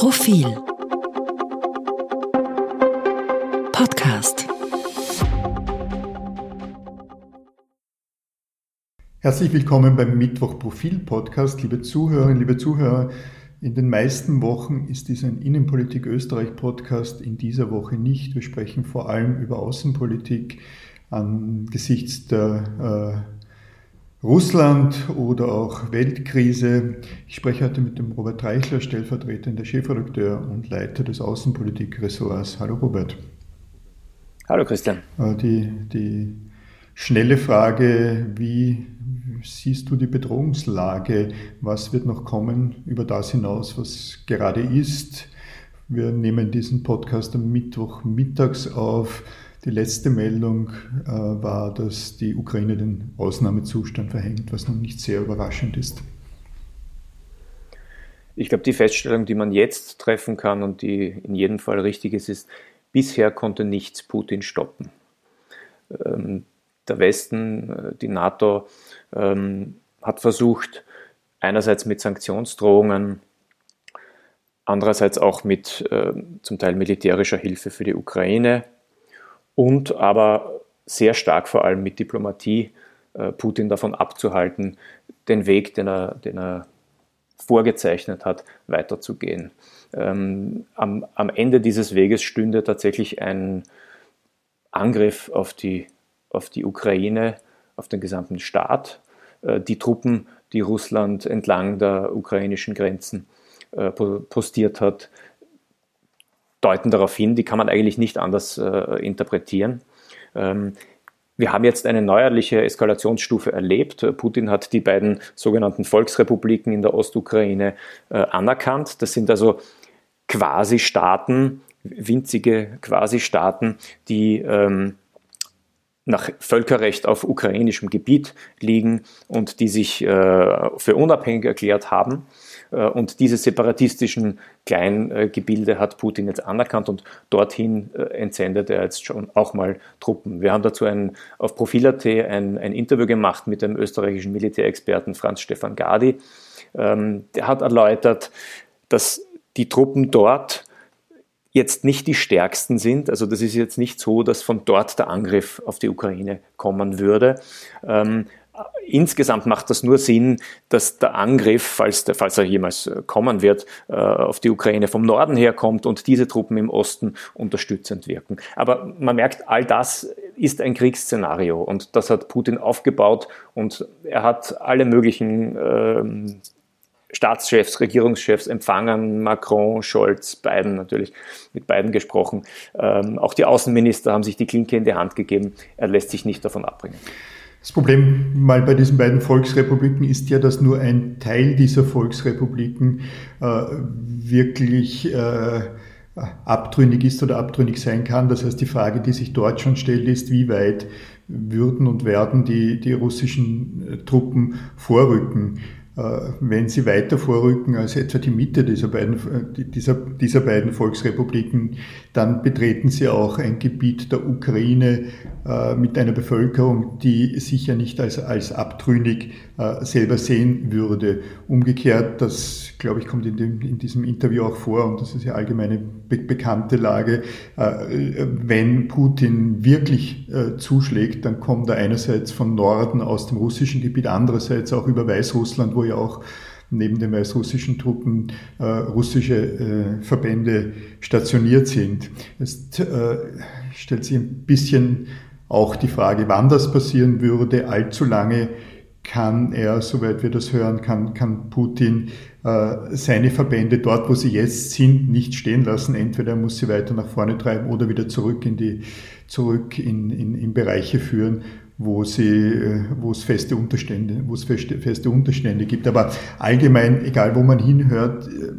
Profil Podcast Herzlich willkommen beim Mittwoch Profil Podcast, liebe Zuhörerinnen, liebe Zuhörer. In den meisten Wochen ist dies ein Innenpolitik Österreich Podcast, in dieser Woche nicht. Wir sprechen vor allem über Außenpolitik angesichts der äh, Russland oder auch Weltkrise. Ich spreche heute mit dem Robert Reichler, stellvertretender Chefredakteur und Leiter des Außenpolitikressorts. Hallo Robert. Hallo Christian. Äh, die, die schnelle Frage, wie siehst du die Bedrohungslage? Was wird noch kommen über das hinaus, was gerade ist? Wir nehmen diesen Podcast am Mittwoch mittags auf. Die letzte Meldung äh, war, dass die Ukraine den Ausnahmezustand verhängt, was noch nicht sehr überraschend ist. Ich glaube, die Feststellung, die man jetzt treffen kann und die in jedem Fall richtig ist, ist, bisher konnte nichts Putin stoppen. Ähm, der Westen, äh, die NATO, ähm, hat versucht, einerseits mit Sanktionsdrohungen, andererseits auch mit äh, zum Teil militärischer Hilfe für die Ukraine und aber sehr stark vor allem mit Diplomatie äh, Putin davon abzuhalten, den Weg, den er, den er vorgezeichnet hat, weiterzugehen. Ähm, am, am Ende dieses Weges stünde tatsächlich ein Angriff auf die, auf die Ukraine, auf den gesamten Staat. Äh, die Truppen, die Russland entlang der ukrainischen Grenzen äh, postiert hat, deuten darauf hin, die kann man eigentlich nicht anders äh, interpretieren. Ähm, wir haben jetzt eine neuerliche Eskalationsstufe erlebt. Putin hat die beiden sogenannten Volksrepubliken in der Ostukraine äh, anerkannt. Das sind also Quasi-Staaten, winzige Quasi-Staaten, die ähm, nach Völkerrecht auf ukrainischem Gebiet liegen und die sich äh, für unabhängig erklärt haben. Äh, und diese separatistischen Kleingebilde hat Putin jetzt anerkannt und dorthin äh, entsendet er jetzt schon auch mal Truppen. Wir haben dazu ein, auf Profil.at ein, ein Interview gemacht mit dem österreichischen Militärexperten Franz Stefan Gadi. Ähm, der hat erläutert, dass die Truppen dort jetzt nicht die stärksten sind. Also das ist jetzt nicht so, dass von dort der Angriff auf die Ukraine kommen würde. Ähm, insgesamt macht das nur Sinn, dass der Angriff, falls, der, falls er jemals äh, kommen wird, äh, auf die Ukraine vom Norden herkommt und diese Truppen im Osten unterstützend wirken. Aber man merkt, all das ist ein Kriegsszenario und das hat Putin aufgebaut und er hat alle möglichen ähm, Staatschefs, Regierungschefs empfangen, Macron, Scholz, Biden natürlich, mit beiden gesprochen. Ähm, auch die Außenminister haben sich die Klinke in die Hand gegeben. Er lässt sich nicht davon abbringen. Das Problem mal bei diesen beiden Volksrepubliken ist ja, dass nur ein Teil dieser Volksrepubliken äh, wirklich äh, abtrünnig ist oder abtrünnig sein kann. Das heißt, die Frage, die sich dort schon stellt, ist, wie weit würden und werden die, die russischen äh, Truppen vorrücken. Äh, wenn sie weiter vorrücken als etwa die Mitte dieser beiden, äh, dieser, dieser beiden Volksrepubliken, dann betreten sie auch ein Gebiet der Ukraine äh, mit einer Bevölkerung, die sicher nicht als, als abtrünnig selber sehen würde. Umgekehrt, das glaube ich kommt in, dem, in diesem Interview auch vor und das ist ja allgemeine be bekannte Lage, wenn Putin wirklich zuschlägt, dann kommt er einerseits von Norden aus dem russischen Gebiet, andererseits auch über Weißrussland, wo ja auch neben den weißrussischen Truppen äh, russische äh, Verbände stationiert sind. Es äh, stellt sich ein bisschen auch die Frage, wann das passieren würde. Allzu lange kann er, soweit wir das hören, kann, kann Putin äh, seine Verbände dort, wo sie jetzt sind, nicht stehen lassen. Entweder er muss sie weiter nach vorne treiben oder wieder zurück in die zurück in, in, in Bereiche führen, wo, sie, äh, wo es feste Unterstände, wo es feste, feste Unterstände gibt. Aber allgemein, egal wo man hinhört, äh,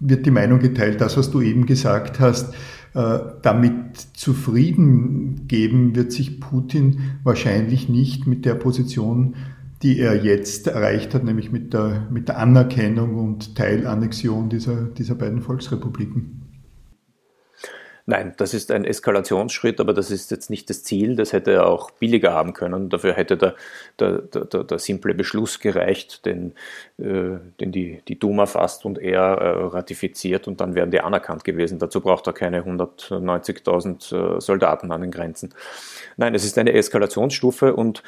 wird die Meinung geteilt, das, was du eben gesagt hast, äh, damit zufrieden geben wird sich Putin wahrscheinlich nicht mit der Position, die er jetzt erreicht hat, nämlich mit der, mit der Anerkennung und Teilannexion dieser, dieser beiden Volksrepubliken. Nein, das ist ein Eskalationsschritt, aber das ist jetzt nicht das Ziel. Das hätte er auch billiger haben können. Dafür hätte der, der, der, der simple Beschluss gereicht, den, äh, den die, die Duma fasst und er äh, ratifiziert und dann wären die anerkannt gewesen. Dazu braucht er keine 190.000 äh, Soldaten an den Grenzen. Nein, es ist eine Eskalationsstufe und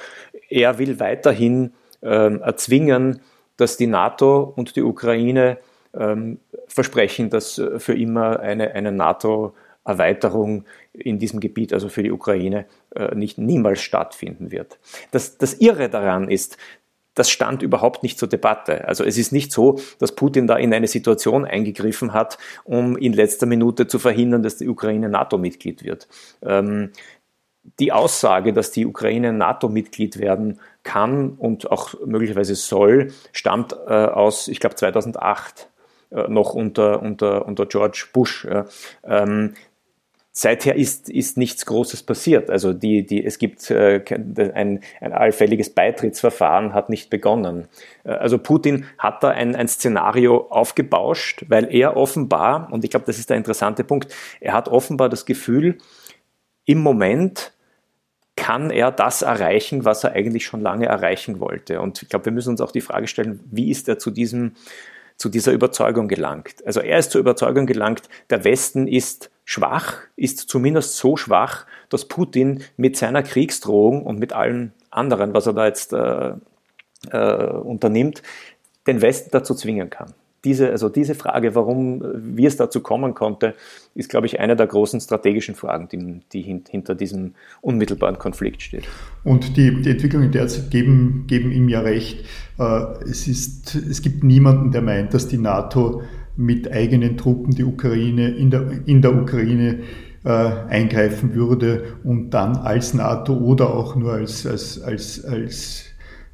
er will weiterhin ähm, erzwingen, dass die NATO und die Ukraine ähm, versprechen, dass äh, für immer eine, eine NATO Erweiterung in diesem Gebiet, also für die Ukraine, äh, nicht niemals stattfinden wird. Das, das Irre daran ist, das stand überhaupt nicht zur Debatte. Also es ist nicht so, dass Putin da in eine Situation eingegriffen hat, um in letzter Minute zu verhindern, dass die Ukraine NATO-Mitglied wird. Ähm, die Aussage, dass die Ukraine NATO-Mitglied werden kann und auch möglicherweise soll, stammt äh, aus, ich glaube, 2008 äh, noch unter, unter, unter George Bush. Ähm, seither ist, ist nichts Großes passiert. Also die, die, es gibt äh, ein, ein allfälliges Beitrittsverfahren hat nicht begonnen. Äh, also Putin hat da ein, ein Szenario aufgebauscht, weil er offenbar, und ich glaube, das ist der interessante Punkt, er hat offenbar das Gefühl, im Moment kann er das erreichen, was er eigentlich schon lange erreichen wollte. Und ich glaube, wir müssen uns auch die Frage stellen, wie ist er zu diesem zu dieser Überzeugung gelangt. Also er ist zur Überzeugung gelangt, der Westen ist schwach, ist zumindest so schwach, dass Putin mit seiner Kriegsdrohung und mit allem anderen, was er da jetzt äh, äh, unternimmt, den Westen dazu zwingen kann diese, also diese Frage, warum, wie es dazu kommen konnte, ist, glaube ich, eine der großen strategischen Fragen, die, die hinter diesem unmittelbaren Konflikt steht. Und die, die Entwicklungen derzeit geben, geben ihm ja recht. Äh, es, ist, es gibt niemanden, der meint, dass die NATO mit eigenen Truppen die Ukraine in der, in der Ukraine äh, eingreifen würde und dann als NATO oder auch nur als, als, als, als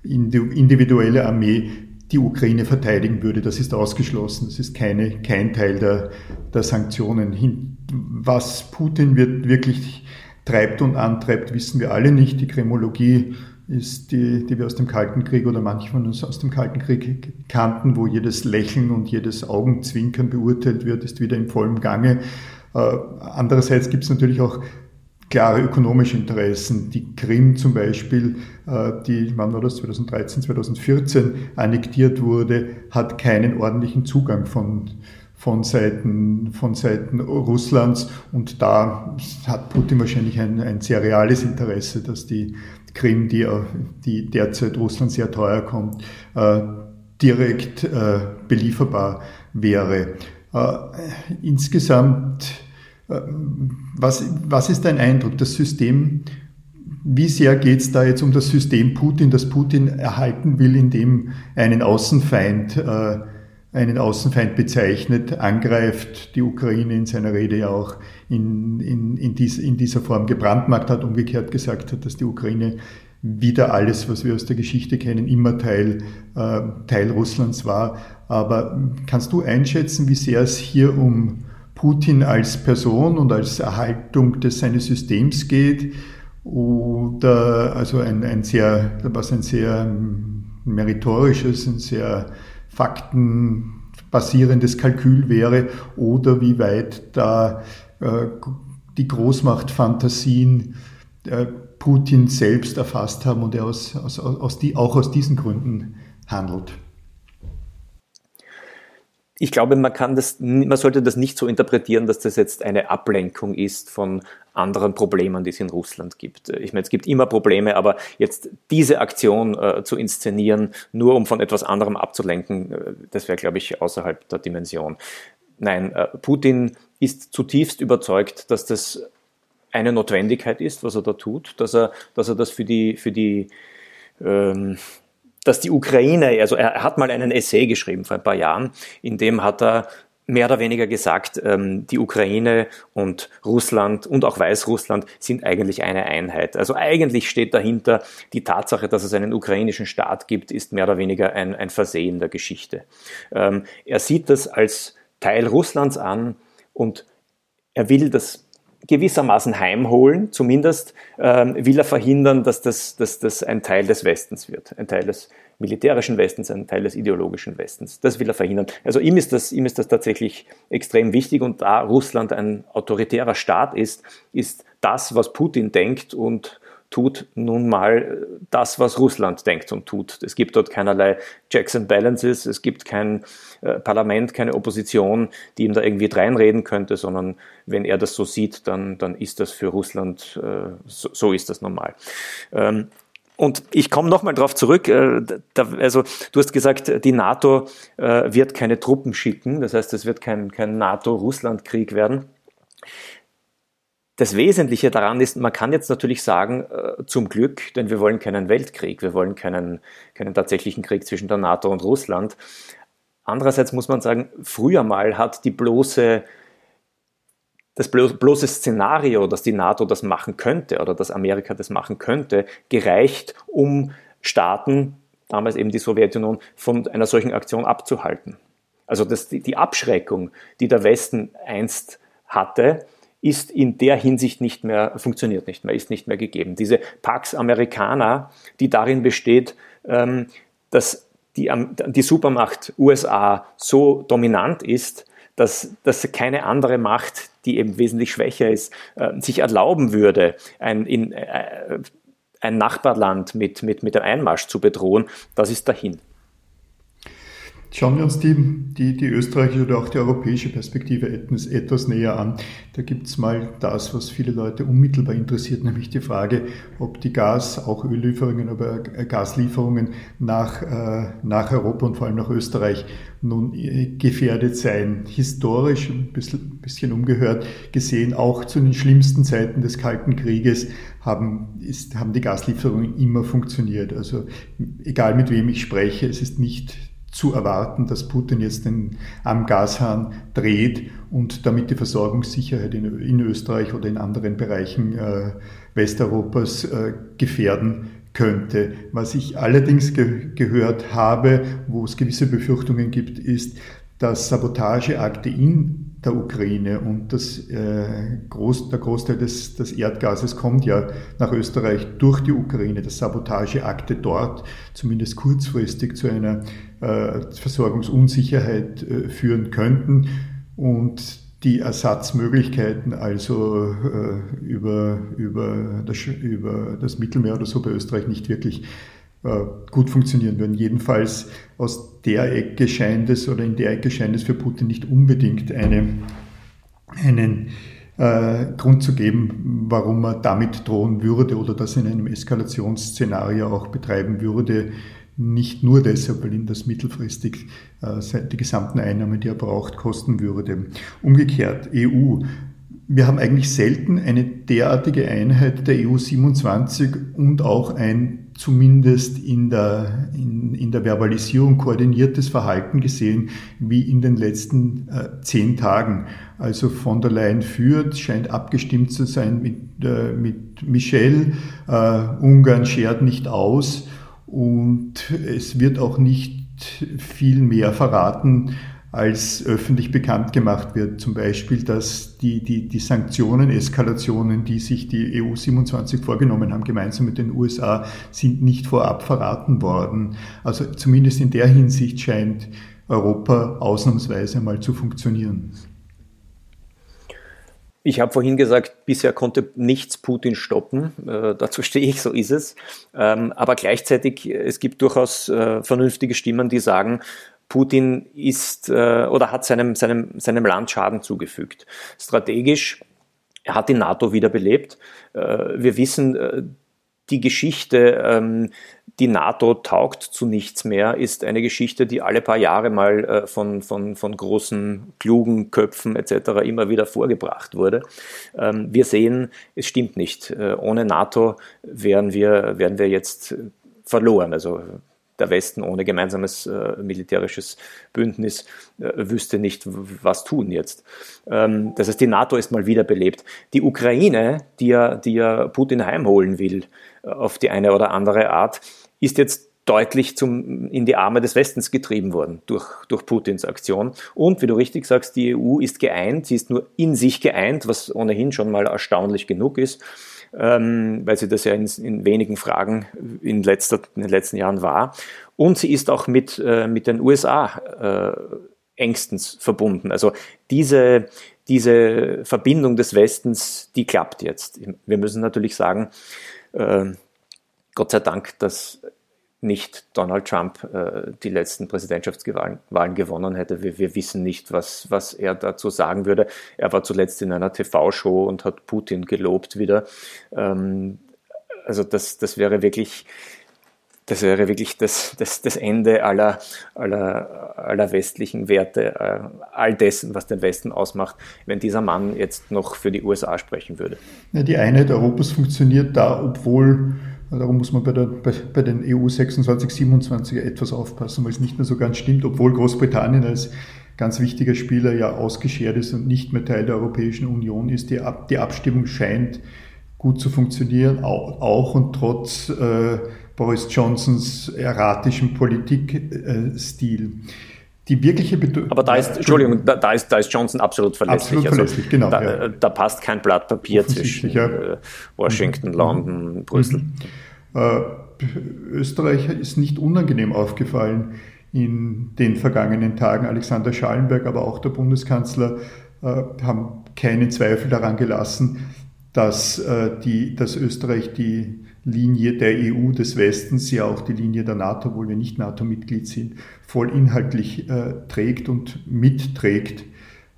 individuelle Armee die Ukraine verteidigen würde. Das ist ausgeschlossen. Das ist keine, kein Teil der, der Sanktionen. Was Putin wird, wirklich treibt und antreibt, wissen wir alle nicht. Die Kremologie ist die, die wir aus dem Kalten Krieg oder manche von uns aus dem Kalten Krieg kannten, wo jedes Lächeln und jedes Augenzwinkern beurteilt wird, ist wieder im vollen Gange. Äh, andererseits gibt es natürlich auch klare ökonomische Interessen. Die Krim zum Beispiel, äh, die, wann war das, 2013, 2014 annektiert wurde, hat keinen ordentlichen Zugang von, von Seiten, von Seiten Russlands und da hat Putin wahrscheinlich ein, ein sehr reales Interesse, dass die Krim, die, die derzeit Russland sehr teuer kommt, äh, direkt äh, belieferbar wäre. Insgesamt was, was ist dein Eindruck? Das System, wie sehr geht es da jetzt um das System Putin, das Putin erhalten will, indem einen Außenfeind, äh, einen Außenfeind bezeichnet, angreift, die Ukraine in seiner Rede ja auch in, in, in, dies, in dieser Form gebrandmarkt hat, umgekehrt gesagt hat, dass die Ukraine wieder alles, was wir aus der Geschichte kennen, immer Teil, äh, Teil Russlands war. Aber kannst du einschätzen, wie sehr es hier um Putin als Person und als Erhaltung des seines Systems geht oder also ein, ein sehr, was ein sehr meritorisches, ein sehr faktenbasierendes Kalkül wäre oder wie weit da äh, die Großmachtfantasien äh, Putin selbst erfasst haben und er aus, aus, aus die, auch aus diesen Gründen handelt ich glaube, man kann das, man sollte das nicht so interpretieren, dass das jetzt eine Ablenkung ist von anderen Problemen, die es in Russland gibt. Ich meine, es gibt immer Probleme, aber jetzt diese Aktion äh, zu inszenieren, nur um von etwas anderem abzulenken, äh, das wäre, glaube ich, außerhalb der Dimension. Nein, äh, Putin ist zutiefst überzeugt, dass das eine Notwendigkeit ist, was er da tut, dass er, dass er das für die, für die ähm, dass die Ukraine, also er, hat mal einen Essay geschrieben vor ein paar Jahren, in dem hat er mehr oder weniger gesagt, ähm, die Ukraine und Russland und auch Weißrussland sind eigentlich eine Einheit. Also eigentlich steht dahinter die Tatsache, dass es einen ukrainischen Staat gibt, ist mehr oder weniger ein, ein Versehen der Geschichte. Ähm, er sieht das als Teil Russlands an und er will, dass gewissermaßen heimholen. Zumindest ähm, will er verhindern, dass das, dass das ein Teil des Westens wird, ein Teil des militärischen Westens, ein Teil des ideologischen Westens. Das will er verhindern. Also ihm ist das, ihm ist das tatsächlich extrem wichtig und da Russland ein autoritärer Staat ist, ist das, was Putin denkt und tut nun mal das, was Russland denkt und tut. Es gibt dort keinerlei Checks and Balances, es gibt kein äh, Parlament, keine Opposition, die ihm da irgendwie dreinreden könnte, sondern wenn er das so sieht, dann, dann ist das für Russland, äh, so, so, ist das normal. Ähm, und ich komme nochmal darauf zurück. Äh, also du hast gesagt, die NATO äh, wird keine Truppen schicken. Das heißt, es wird kein, kein NATO-Russland-Krieg werden. Das Wesentliche daran ist, man kann jetzt natürlich sagen, äh, zum Glück, denn wir wollen keinen Weltkrieg, wir wollen keinen, keinen tatsächlichen Krieg zwischen der NATO und Russland. Andererseits muss man sagen, früher mal hat die bloße, das bloße Szenario, dass die NATO das machen könnte oder dass Amerika das machen könnte, gereicht, um Staaten, damals eben die Sowjetunion, von einer solchen Aktion abzuhalten. Also das, die Abschreckung, die der Westen einst hatte, ist in der Hinsicht nicht mehr, funktioniert nicht mehr, ist nicht mehr gegeben. Diese Pax Americana, die darin besteht, ähm, dass die, die Supermacht USA so dominant ist, dass, dass keine andere Macht, die eben wesentlich schwächer ist, äh, sich erlauben würde, ein, in, äh, ein Nachbarland mit, mit, mit dem Einmarsch zu bedrohen, das ist dahin. Schauen wir uns die, die, die österreichische oder auch die europäische Perspektive etwas, etwas näher an. Da gibt es mal das, was viele Leute unmittelbar interessiert, nämlich die Frage, ob die Gas, auch Öllieferungen, aber Gaslieferungen nach, äh, nach Europa und vor allem nach Österreich nun äh, gefährdet seien. Historisch, ein bisschen, bisschen umgehört gesehen, auch zu den schlimmsten Zeiten des Kalten Krieges haben, ist, haben die Gaslieferungen immer funktioniert. Also egal mit wem ich spreche, es ist nicht zu erwarten, dass Putin jetzt den am Gashahn dreht und damit die Versorgungssicherheit in, in Österreich oder in anderen Bereichen äh, Westeuropas äh, gefährden könnte. Was ich allerdings ge gehört habe, wo es gewisse Befürchtungen gibt, ist, dass Sabotageakte in der Ukraine und das, äh, Groß, der Großteil des, des Erdgases kommt ja nach Österreich durch die Ukraine, dass Sabotageakte dort zumindest kurzfristig zu einer äh, Versorgungsunsicherheit äh, führen könnten und die Ersatzmöglichkeiten also äh, über, über, das, über das Mittelmeer oder so bei Österreich nicht wirklich äh, gut funktionieren würden. Jedenfalls aus der Ecke scheint es oder in der Ecke scheint es für Putin nicht unbedingt eine, einen äh, Grund zu geben, warum er damit drohen würde oder das in einem Eskalationsszenario auch betreiben würde. Nicht nur deshalb, weil ihn das mittelfristig äh, die gesamten Einnahmen, die er braucht, kosten würde. Umgekehrt, EU. Wir haben eigentlich selten eine derartige Einheit der EU 27 und auch ein zumindest in der, in, in der Verbalisierung koordiniertes Verhalten gesehen wie in den letzten äh, zehn Tagen. Also von der Leyen führt, scheint abgestimmt zu sein mit, äh, mit Michel. Äh, Ungarn schert nicht aus und es wird auch nicht viel mehr verraten, als öffentlich bekannt gemacht wird. Zum Beispiel, dass die, die, die Sanktionen, Eskalationen, die sich die EU 27 vorgenommen haben, gemeinsam mit den USA, sind nicht vorab verraten worden. Also zumindest in der Hinsicht scheint Europa ausnahmsweise mal zu funktionieren. Ich habe vorhin gesagt, bisher konnte nichts Putin stoppen. Äh, dazu stehe ich, so ist es. Ähm, aber gleichzeitig, es gibt durchaus äh, vernünftige Stimmen, die sagen, Putin ist äh, oder hat seinem, seinem, seinem Land Schaden zugefügt. Strategisch, er hat die NATO wiederbelebt. Äh, wir wissen, äh, die Geschichte, ähm, die NATO taugt zu nichts mehr, ist eine Geschichte, die alle paar Jahre mal äh, von, von, von großen, klugen Köpfen etc. immer wieder vorgebracht wurde. Ähm, wir sehen, es stimmt nicht. Äh, ohne NATO wären wir, wären wir jetzt verloren. Also der Westen ohne gemeinsames äh, militärisches Bündnis äh, wüsste nicht, was tun jetzt. Ähm, das heißt, die NATO ist mal wiederbelebt. Die Ukraine, die ja, die ja Putin heimholen will, äh, auf die eine oder andere Art, ist jetzt deutlich zum, in die Arme des Westens getrieben worden durch, durch Putins Aktion. Und wie du richtig sagst, die EU ist geeint, sie ist nur in sich geeint, was ohnehin schon mal erstaunlich genug ist, ähm, weil sie das ja in, in wenigen Fragen in, letzter, in den letzten Jahren war. Und sie ist auch mit, äh, mit den USA äh, engstens verbunden. Also diese, diese Verbindung des Westens, die klappt jetzt. Wir müssen natürlich sagen, äh, Gott sei Dank, dass nicht Donald Trump äh, die letzten Präsidentschaftswahlen gewonnen hätte. Wir, wir, wissen nicht, was, was er dazu sagen würde. Er war zuletzt in einer TV-Show und hat Putin gelobt wieder. Ähm, also das, das wäre wirklich, das wäre wirklich das, das, das Ende aller, aller, aller westlichen Werte, äh, all dessen, was den Westen ausmacht, wenn dieser Mann jetzt noch für die USA sprechen würde. Ja, die Einheit Europas funktioniert da, obwohl Darum muss man bei, der, bei, bei den EU 26, 27 etwas aufpassen, weil es nicht mehr so ganz stimmt, obwohl Großbritannien als ganz wichtiger Spieler ja ausgeschert ist und nicht mehr Teil der Europäischen Union ist. Die, Ab die Abstimmung scheint gut zu funktionieren, auch, auch und trotz äh, Boris Johnsons erratischem Politikstil. Äh, die wirkliche Bedeutung. Aber da ist, Entschuldigung, da, da, ist, da ist Johnson absolut verlässlich. Absolut verlässlich, also, genau. Da, ja. da, passt kein Blatt Papier zwischen ja. Äh, Washington, mhm. London, Brüssel. Mhm. Äh, Österreich ist nicht unangenehm aufgefallen in den vergangenen Tagen. Alexander Schallenberg, aber auch der Bundeskanzler äh, haben keinen Zweifel daran gelassen, dass, äh, die, dass Österreich die Linie der EU des Westens, ja auch die Linie der NATO, obwohl wir nicht NATO-Mitglied sind, voll inhaltlich äh, trägt und mitträgt,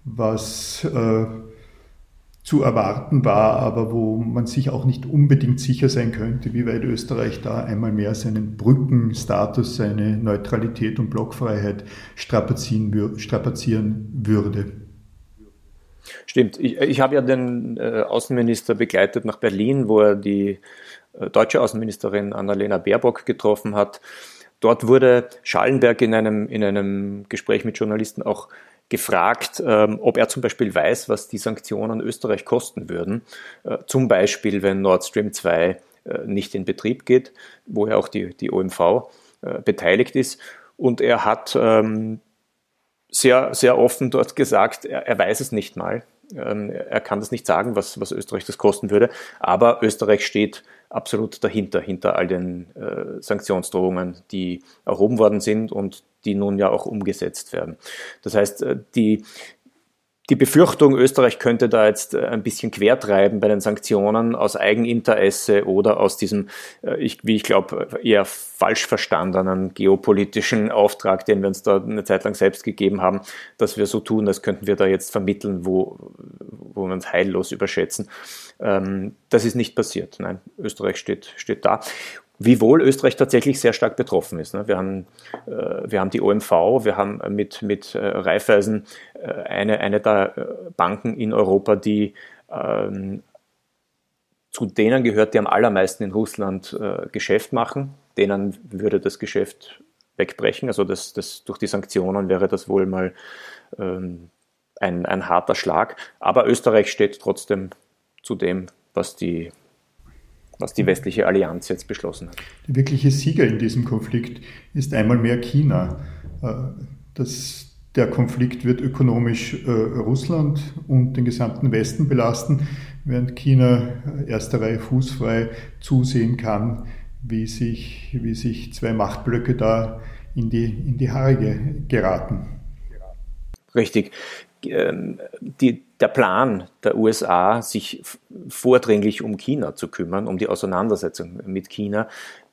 was äh, zu erwarten war, aber wo man sich auch nicht unbedingt sicher sein könnte, wie weit Österreich da einmal mehr seinen Brückenstatus, seine Neutralität und Blockfreiheit strapazieren, strapazieren würde. Stimmt. Ich, ich habe ja den äh, Außenminister begleitet nach Berlin, wo er die deutsche Außenministerin Annalena Baerbock getroffen hat. Dort wurde Schallenberg in einem, in einem Gespräch mit Journalisten auch gefragt, ähm, ob er zum Beispiel weiß, was die Sanktionen Österreich kosten würden. Äh, zum Beispiel, wenn Nord Stream 2 äh, nicht in Betrieb geht, wo ja auch die, die OMV äh, beteiligt ist. Und er hat ähm, sehr, sehr offen dort gesagt, er, er weiß es nicht mal. Ähm, er kann das nicht sagen, was, was Österreich das kosten würde, aber Österreich steht absolut dahinter, hinter all den äh, Sanktionsdrohungen, die erhoben worden sind und die nun ja auch umgesetzt werden. Das heißt, äh, die, die Befürchtung, Österreich könnte da jetzt äh, ein bisschen quertreiben bei den Sanktionen aus Eigeninteresse oder aus diesem, äh, wie ich glaube, eher falsch verstandenen geopolitischen Auftrag, den wir uns da eine Zeit lang selbst gegeben haben, dass wir so tun, als könnten wir da jetzt vermitteln, wo, wo wir uns heillos überschätzen. Ähm, das ist nicht passiert. Nein, Österreich steht, steht da. Wiewohl Österreich tatsächlich sehr stark betroffen ist. Ne? Wir haben, äh, wir haben die OMV, wir haben mit, mit äh, Raiffeisen äh, eine, eine der Banken in Europa, die ähm, zu denen gehört, die am allermeisten in Russland Geschäft machen. Denen würde das Geschäft wegbrechen. Also das, das, durch die Sanktionen wäre das wohl mal ähm, ein, ein harter Schlag. Aber Österreich steht trotzdem zu dem, was die was die westliche Allianz jetzt beschlossen hat. Der wirkliche Sieger in diesem Konflikt ist einmal mehr China. Äh, das, der Konflikt wird ökonomisch äh, Russland und den gesamten Westen belasten, während China erster Reihe fußfrei zusehen kann, wie sich, wie sich zwei Machtblöcke da in die, in die Haare geraten. Richtig. Ähm, die, der Plan der USA, sich vordringlich um China zu kümmern, um die Auseinandersetzung mit China,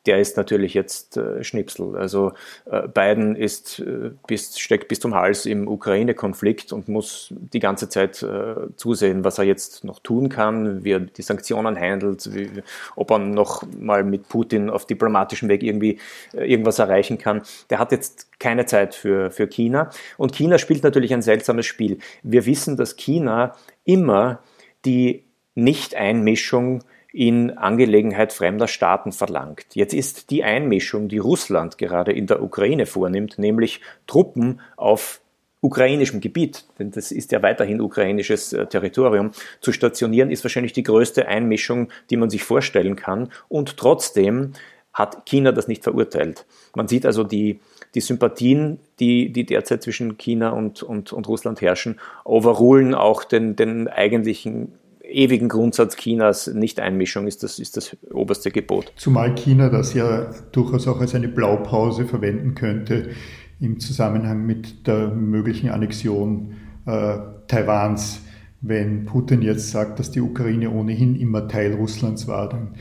der ist natürlich jetzt äh, Schnipsel. Also äh, Biden ist, äh, bis, steckt bis zum Hals im Ukraine-Konflikt und muss die ganze Zeit äh, zusehen, was er jetzt noch tun kann, wie er die Sanktionen handelt, wie, ob er noch mal mit Putin auf diplomatischem Weg irgendwie äh, irgendwas erreichen kann. Der hat jetzt keine Zeit für, für China. Und China spielt natürlich ein seltsames Spiel. Wir wissen, dass China immer die Nicht-Einmischung in Angelegenheit fremder Staaten verlangt. Jetzt ist die Einmischung, die Russland gerade in der Ukraine vornimmt, nämlich Truppen auf ukrainischem Gebiet, denn das ist ja weiterhin ukrainisches äh, Territorium, zu stationieren, ist wahrscheinlich die größte Einmischung, die man sich vorstellen kann. Und trotzdem hat China das nicht verurteilt. Man sieht also die, die Sympathien, die, die derzeit zwischen China und, und, und Russland herrschen, overrulen auch den, den eigentlichen ewigen Grundsatz Chinas, Nicht-Einmischung ist das, ist das oberste Gebot. Zumal China das ja durchaus auch als eine Blaupause verwenden könnte im Zusammenhang mit der möglichen Annexion äh, Taiwans. Wenn Putin jetzt sagt, dass die Ukraine ohnehin immer Teil Russlands war, dann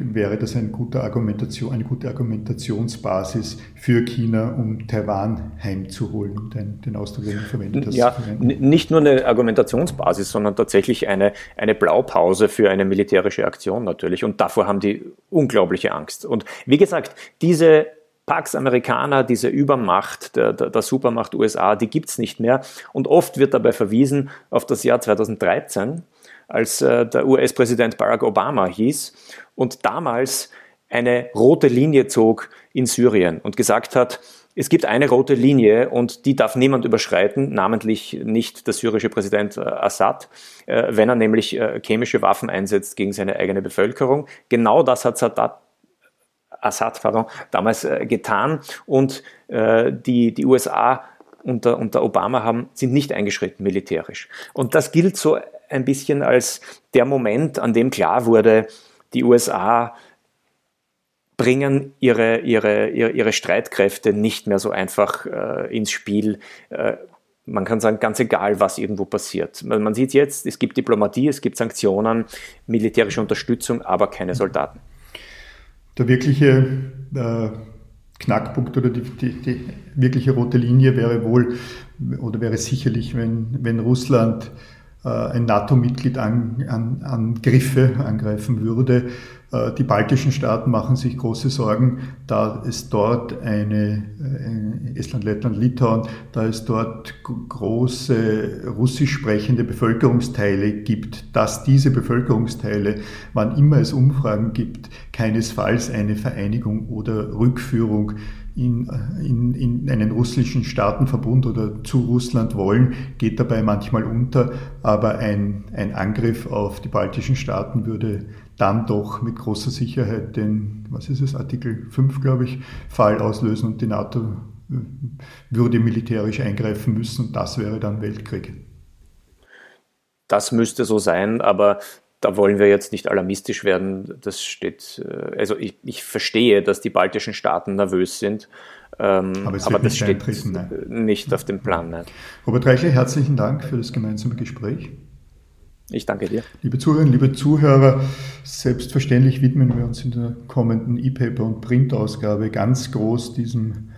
wäre das eine gute, Argumentation, eine gute Argumentationsbasis für China, um Taiwan heimzuholen, um den, den Ausdruck, den ich verwende. Das ja, nicht nur eine Argumentationsbasis, sondern tatsächlich eine, eine Blaupause für eine militärische Aktion natürlich. Und davor haben die unglaubliche Angst. Und wie gesagt, diese Pax Amerikaner, diese Übermacht der, der, der Supermacht USA, die gibt es nicht mehr. Und oft wird dabei verwiesen auf das Jahr 2013, als äh, der US-Präsident Barack Obama hieß und damals eine rote Linie zog in Syrien und gesagt hat, es gibt eine rote Linie und die darf niemand überschreiten, namentlich nicht der syrische Präsident äh, Assad, äh, wenn er nämlich äh, chemische Waffen einsetzt gegen seine eigene Bevölkerung. Genau das hat Sadat Assad pardon, damals getan und die, die USA unter, unter Obama haben, sind nicht eingeschritten militärisch. Und das gilt so ein bisschen als der Moment, an dem klar wurde, die USA bringen ihre, ihre, ihre, ihre Streitkräfte nicht mehr so einfach äh, ins Spiel. Äh, man kann sagen, ganz egal, was irgendwo passiert. Man sieht jetzt, es gibt Diplomatie, es gibt Sanktionen, militärische Unterstützung, aber keine Soldaten der wirkliche äh, Knackpunkt oder die, die, die, wirkliche rote Linie wäre wohl oder wäre sicherlich, wenn, wenn Russland ein NATO-Mitglied an, an, an Griffe angreifen würde. Äh, die baltischen Staaten machen sich große Sorgen, da es dort eine, äh, Estland, Lettland, Litauen, da es dort große russisch sprechende Bevölkerungsteile gibt, dass diese Bevölkerungsteile, wann immer es Umfragen gibt, keinesfalls eine Vereinigung oder Rückführung in, in, in einen russischen Staatenverbund oder zu Russland wollen, geht dabei manchmal unter, aber ein, ein Angriff auf die baltischen Staaten würde dann doch mit großer Sicherheit den, was ist es, Artikel 5, glaube ich, Fall auslösen und die NATO äh, würde militärisch eingreifen müssen und das wäre dann Weltkrieg. Das müsste so sein, aber da wollen wir jetzt nicht alarmistisch werden. Das steht, äh, also ich, ich verstehe, dass die baltischen Staaten nervös sind, ähm, aber, aber das steht nicht auf dem Plan. Nein. Robert Reichler, herzlichen Dank für das gemeinsame Gespräch. Ich danke dir. Liebe Zuhörerinnen, liebe Zuhörer, selbstverständlich widmen wir uns in der kommenden E-Paper- und Printausgabe ganz groß diesem,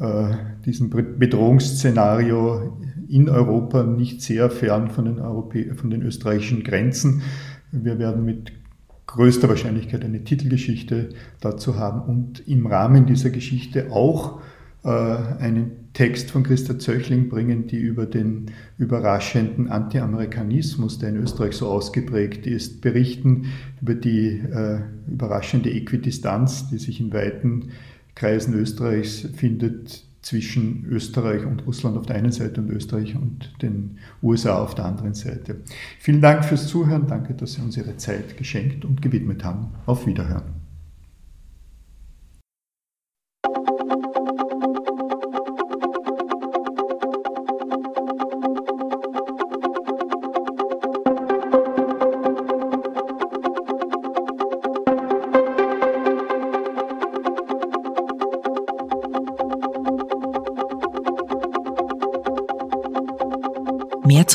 äh, diesem Bedrohungsszenario in Europa, nicht sehr fern von den, Europä von den österreichischen Grenzen. Wir werden mit größter Wahrscheinlichkeit eine Titelgeschichte dazu haben und im Rahmen dieser Geschichte auch äh, einen Text von Christa Zöchling bringen, die über den überraschenden Anti-Amerikanismus, der in Österreich so ausgeprägt ist, berichten, über die äh, überraschende Äquidistanz, die sich in weiten Kreisen Österreichs findet zwischen Österreich und Russland auf der einen Seite und Österreich und den USA auf der anderen Seite. Vielen Dank fürs Zuhören. Danke, dass Sie uns Ihre Zeit geschenkt und gewidmet haben. Auf Wiederhören.